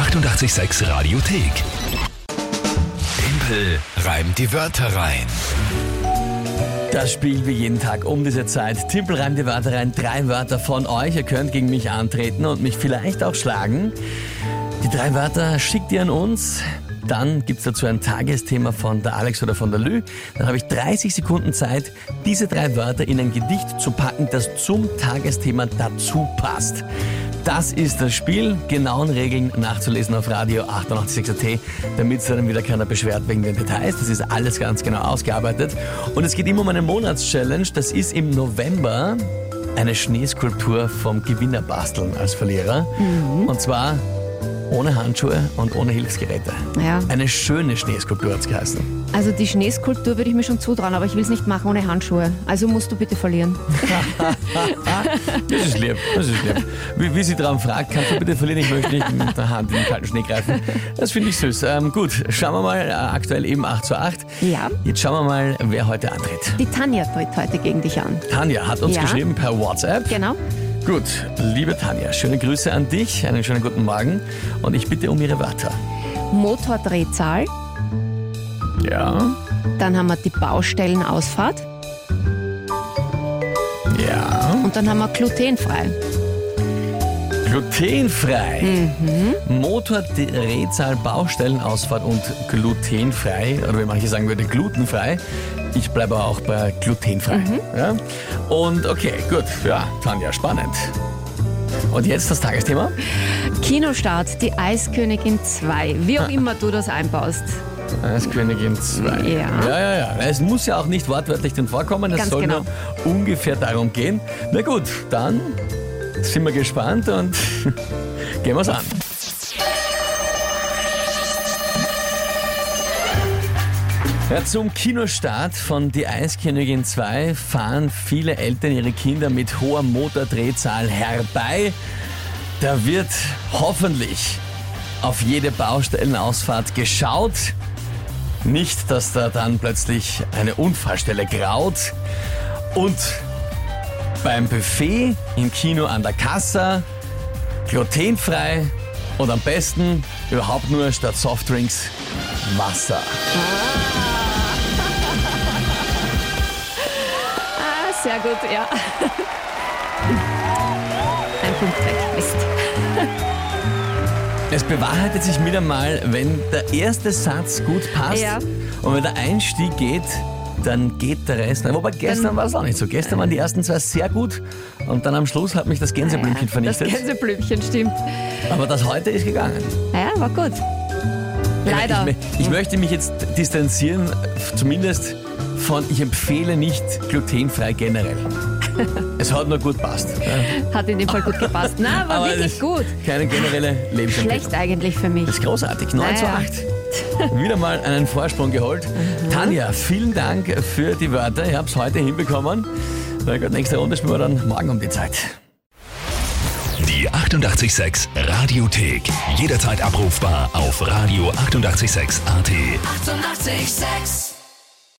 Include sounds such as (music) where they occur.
886 Radiothek. Tempel reimt die Wörter rein. Das Spiel wie jeden Tag um diese Zeit. Timpel reimt die Wörter rein. Drei Wörter von euch. Ihr könnt gegen mich antreten und mich vielleicht auch schlagen. Die drei Wörter schickt ihr an uns. Dann gibt's dazu ein Tagesthema von der Alex oder von der Lü. Dann habe ich 30 Sekunden Zeit, diese drei Wörter in ein Gedicht zu packen, das zum Tagesthema dazu passt. Das ist das Spiel. Genauen Regeln nachzulesen auf Radio 886.at, damit sich dann wieder keiner beschwert wegen den Details. Das ist alles ganz genau ausgearbeitet. Und es geht immer um eine Monatschallenge. Das ist im November eine Schneeskulptur vom Gewinner basteln als Verlierer. Und zwar ohne Handschuhe und ohne Hilfsgeräte. Ja. Eine schöne Schneeskulptur hat's geheißen. Also die Schneeskulptur würde ich mir schon zutrauen, aber ich will es nicht machen ohne Handschuhe. Also musst du bitte verlieren. Das ist lieb, das ist lieb. Wie, wie sie daran fragt, kannst du bitte verlieren, ich möchte nicht mit der Hand in den kalten Schnee greifen. Das finde ich süß. Ähm, gut, schauen wir mal, äh, aktuell eben 8 zu 8. Ja. Jetzt schauen wir mal, wer heute antritt. Die Tanja tritt heute gegen dich an. Tanja hat uns Ja. geschrieben per WhatsApp. Genau. Gut, liebe Tanja, schöne Grüße an dich, einen schönen guten Morgen und ich bitte um ihre Wörter. Motordrehzahl. Ja, Dann haben wir die Baustellenausfahrt. ja. Und dann haben wir glutenfrei. Glutenfrei. Mhm. Motordrehzahl, Baustellenausfahrt und glutenfrei. Oder wie manche sagen würde, glutenfrei. Ich bleibe auch bei glutenfrei. Mhm. Ja? Und okay, gut. Ja, Tanja, spannend. Und jetzt das Tagesthema? Kinostart, die Eiskönigin 2. Wie auch immer du das einbaust. Eiskönigin 2. Ja. ja, ja, ja. Es muss ja auch nicht wortwörtlich drin vorkommen. Es soll genau. nur ungefähr darum gehen. Na gut, dann sind wir gespannt und (laughs) gehen wir's an. Ja, zum Kinostart von Die Eiskönigin 2 fahren viele Eltern ihre Kinder mit hoher Motordrehzahl herbei. Da wird hoffentlich auf jede Baustellenausfahrt geschaut. Nicht, dass da dann plötzlich eine Unfallstelle graut. Und beim Buffet im Kino an der Kasse glutenfrei und am besten überhaupt nur statt Softdrinks Wasser. Ah, sehr gut, ja. (laughs) Ein Punkt weg. Mist. (laughs) Es bewahrheitet sich wieder mal, wenn der erste Satz gut passt Ja. und wenn der Einstieg geht, dann geht der Rest. Wobei gestern war es auch nicht so. Gestern waren die ersten zwei sehr gut und dann am Schluss hat mich das Gänseblümchen Das vernichtet. Gänseblümchen stimmt. Aber das heute ist gegangen. Ja, war gut. Leider. Ich, ich möchte mich jetzt distanzieren, zumindest von ich empfehle nicht glutenfrei generell. (laughs) es hat nur gut passt. Ja. Hat in dem Fall gut gepasst. Na, (laughs) war Aber wirklich gut. Keine generelle Lebensempfehlung. Schlecht eigentlich für mich. Das ist großartig. 9 zu Naja. 8. (laughs) Wieder mal einen Vorsprung geholt. Tanja, vielen Dank für die Wörter. Ich habe es heute hinbekommen. Na gut, nächste Runde spielen wir dann morgen um die Zeit. Die 886 Radiothek. Jederzeit abrufbar auf radio886.at. 886! 886